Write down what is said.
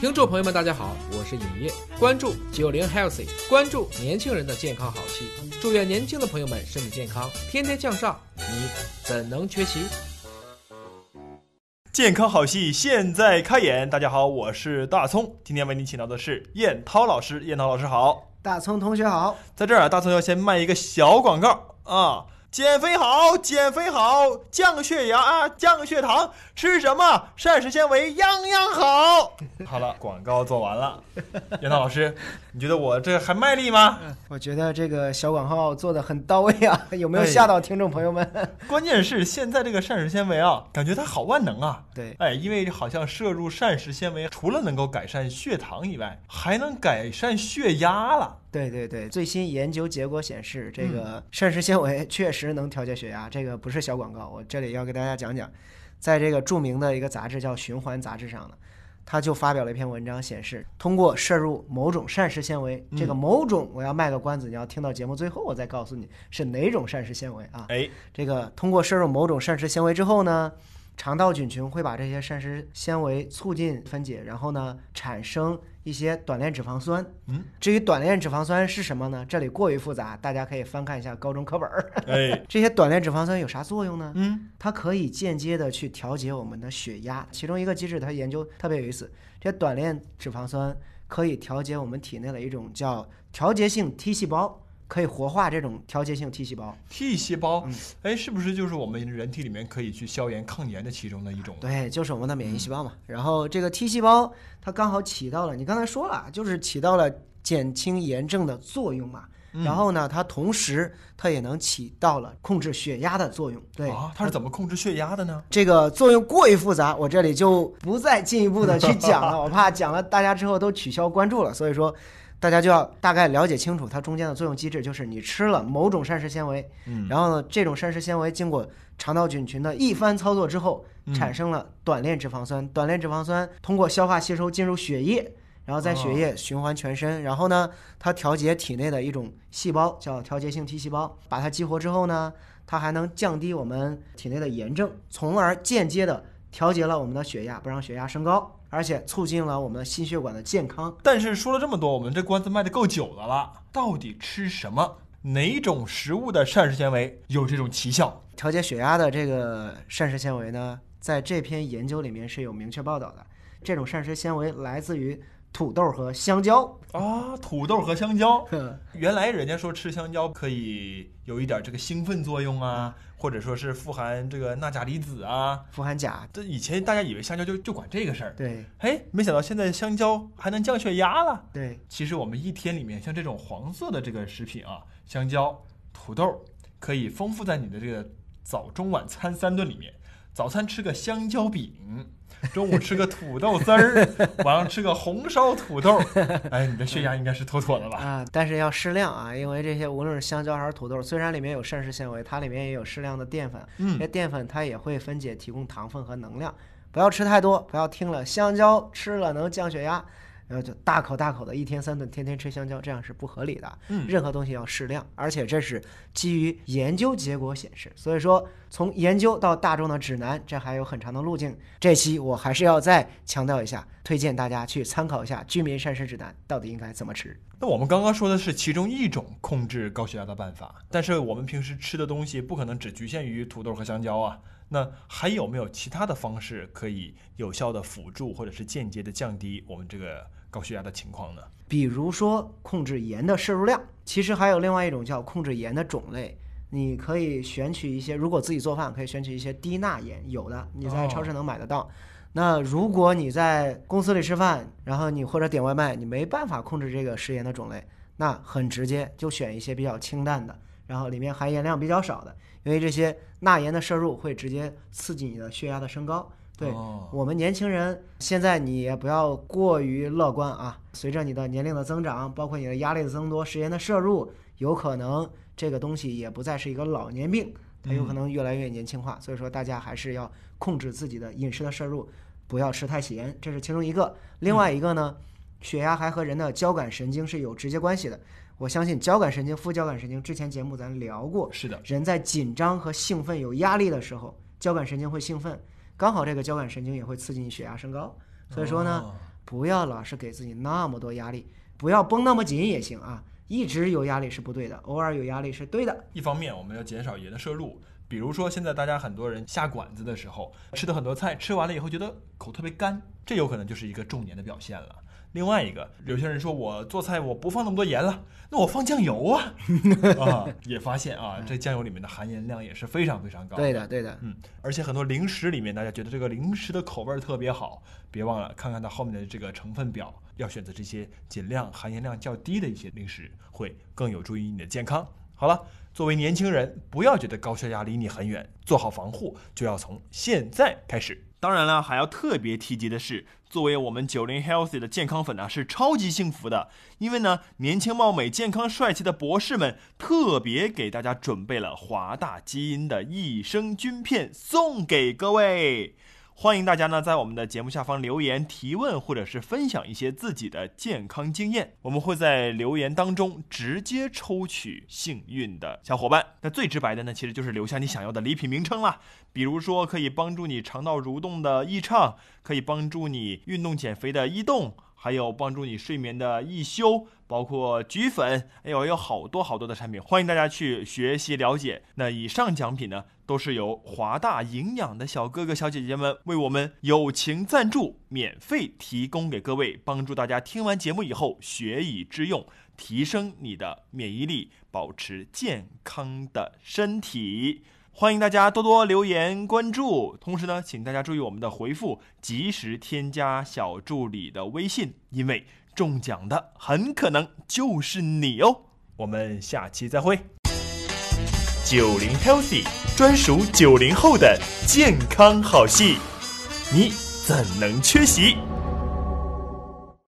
听众朋友们，大家好，我是尹烨，关注九零 healthy，关注年轻人的健康好戏，祝愿年轻的朋友们身体健康，天天向上，你怎能缺席？健康好戏现在开演，大家好，我是大葱，今天为您请到的是燕涛老师，燕涛老师好，大葱同学好，在这儿啊，大葱要先卖一个小广告啊。减肥好，减肥好，降血压、降血糖，吃什么膳食纤维样样好。好了，广告做完了。杨涛老师，你觉得我这还卖力吗？我觉得这个小广告做的很到位啊，有没有吓到听众朋友们？关键是现在这个膳食纤维啊，感觉它好万能啊。对，哎，因为好像摄入膳食纤维，除了能够改善血糖以外，还能改善血压了。对对对，最新研究结果显示，这个膳食纤维确实能调节血压。这个不是小广告，我这里要给大家讲讲，在这个著名的一个杂志叫《循环》杂志上呢，他就发表了一篇文章，显示通过摄入某种膳食纤维，这个某种我要卖个关子，你要听到节目最后我再告诉你是哪种膳食纤维啊？哎，这个通过摄入某种膳食纤维之后呢？肠道菌群会把这些膳食纤维促进分解，然后呢，产生一些短链脂肪酸。嗯，至于短链脂肪酸是什么呢？这里过于复杂，大家可以翻看一下高中课本儿。哎，这些短链脂肪酸有啥作用呢？嗯，它可以间接的去调节我们的血压。其中一个机制，它研究特别有意思。这些短链脂肪酸可以调节我们体内的一种叫调节性 T 细胞。可以活化这种调节性 T 细胞，T 细胞，哎，是不是就是我们人体里面可以去消炎抗炎的其中的一种？对，就是我们的免疫细胞嘛。然后这个 T 细胞它刚好起到了，你刚才说了，就是起到了减轻炎症的作用嘛。然后呢，它同时它也能起到了控制血压的作用。对啊，它是怎么控制血压的呢？这个作用过于复杂，我这里就不再进一步的去讲了，我怕讲了大家之后都取消关注了。所以说。大家就要大概了解清楚它中间的作用机制，就是你吃了某种膳食纤维，嗯，然后呢，这种膳食纤维经过肠道菌群的一番操作之后，产生了短链脂肪酸，短链脂肪酸通过消化吸收进入血液，然后在血液循环全身，然后呢，它调节体内的一种细胞叫调节性 T 细胞，把它激活之后呢，它还能降低我们体内的炎症，从而间接的调节了我们的血压，不让血压升高。而且促进了我们的心血管的健康。但是说了这么多，我们这关子卖的够久的了。到底吃什么？哪种食物的膳食纤维有这种奇效？调节血压的这个膳食纤维呢，在这篇研究里面是有明确报道的。这种膳食纤维来自于土豆和香蕉啊，土豆和香蕉。原来人家说吃香蕉可以有一点这个兴奋作用啊。或者说是富含这个钠钾离子啊，富含钾。这以前大家以为香蕉就就管这个事儿，对。哎，没想到现在香蕉还能降血压了。对，其实我们一天里面像这种黄色的这个食品啊，香蕉、土豆，可以丰富在你的这个早中晚餐三顿里面。早餐吃个香蕉饼。中午吃个土豆丝儿，晚上吃个红烧土豆，哎，你的血压应该是妥妥的吧？啊，但是要适量啊，因为这些无论是香蕉还是土豆，虽然里面有膳食纤维，它里面也有适量的淀粉，嗯，这淀粉它也会分解提供糖分和能量，不要吃太多，不要听了香蕉吃了能降血压。然后就大口大口的，一天三顿，天天吃香蕉，这样是不合理的。嗯，任何东西要适量，而且这是基于研究结果显示。所以说，从研究到大众的指南，这还有很长的路径。这期我还是要再强调一下，推荐大家去参考一下《居民膳食指南》，到底应该怎么吃。那我们刚刚说的是其中一种控制高血压的办法，但是我们平时吃的东西不可能只局限于土豆和香蕉啊。那还有没有其他的方式可以有效的辅助或者是间接的降低我们这个高血压的情况呢？比如说控制盐的摄入量，其实还有另外一种叫控制盐的种类。你可以选取一些，如果自己做饭可以选取一些低钠盐，有的你在超市能买得到。那如果你在公司里吃饭，然后你或者点外卖，你没办法控制这个食盐的种类，那很直接就选一些比较清淡的，然后里面含盐量比较少的。因为这些钠盐的摄入会直接刺激你的血压的升高。对我们年轻人，现在你也不要过于乐观啊。随着你的年龄的增长，包括你的压力的增多，食盐的摄入有可能这个东西也不再是一个老年病，它有可能越来越年轻化。所以说，大家还是要控制自己的饮食的摄入，不要吃太咸，这是其中一个。另外一个呢，血压还和人的交感神经是有直接关系的。我相信交感神经、副交感神经，之前节目咱聊过。是的，人在紧张和兴奋、有压力的时候，交感神经会兴奋，刚好这个交感神经也会刺激你血压升高。所以说呢，哦不要老是给自己那么多压力，不要绷那么紧也行啊。一直有压力是不对的，偶尔有压力是对的。一方面我们要减少盐的摄入，比如说现在大家很多人下馆子的时候吃的很多菜，吃完了以后觉得口特别干，这有可能就是一个重年的表现了。另外一个，有些人说我做菜我不放那么多盐了，那我放酱油啊，啊，也发现啊，这酱油里面的含盐量也是非常非常高。对的，对的。嗯，而且很多零食里面，大家觉得这个零食的口味儿特别好，别忘了看看它后面的这个成分表，要选择这些尽量含盐量较低的一些零食，会更有助于你的健康。好了，作为年轻人，不要觉得高血压离你很远，做好防护就要从现在开始。当然了，还要特别提及的是，作为我们九零 healthy 的健康粉呢，是超级幸福的，因为呢，年轻貌美、健康帅气的博士们特别给大家准备了华大基因的益生菌片送给各位。欢迎大家呢在我们的节目下方留言提问，或者是分享一些自己的健康经验，我们会在留言当中直接抽取幸运的小伙伴。那最直白的呢，其实就是留下你想要的礼品名称啦，比如说可以帮助你肠道蠕动的益畅，可以帮助你运动减肥的益动。还有帮助你睡眠的益修，包括菊粉，哎呦，有好多好多的产品，欢迎大家去学习了解。那以上奖品呢，都是由华大营养的小哥哥小姐姐们为我们友情赞助，免费提供给各位，帮助大家听完节目以后学以致用，提升你的免疫力，保持健康的身体。欢迎大家多多留言关注，同时呢，请大家注意我们的回复，及时添加小助理的微信，因为中奖的很可能就是你哦。我们下期再会。九零 healthy 专属九零后的健康好戏，你怎能缺席？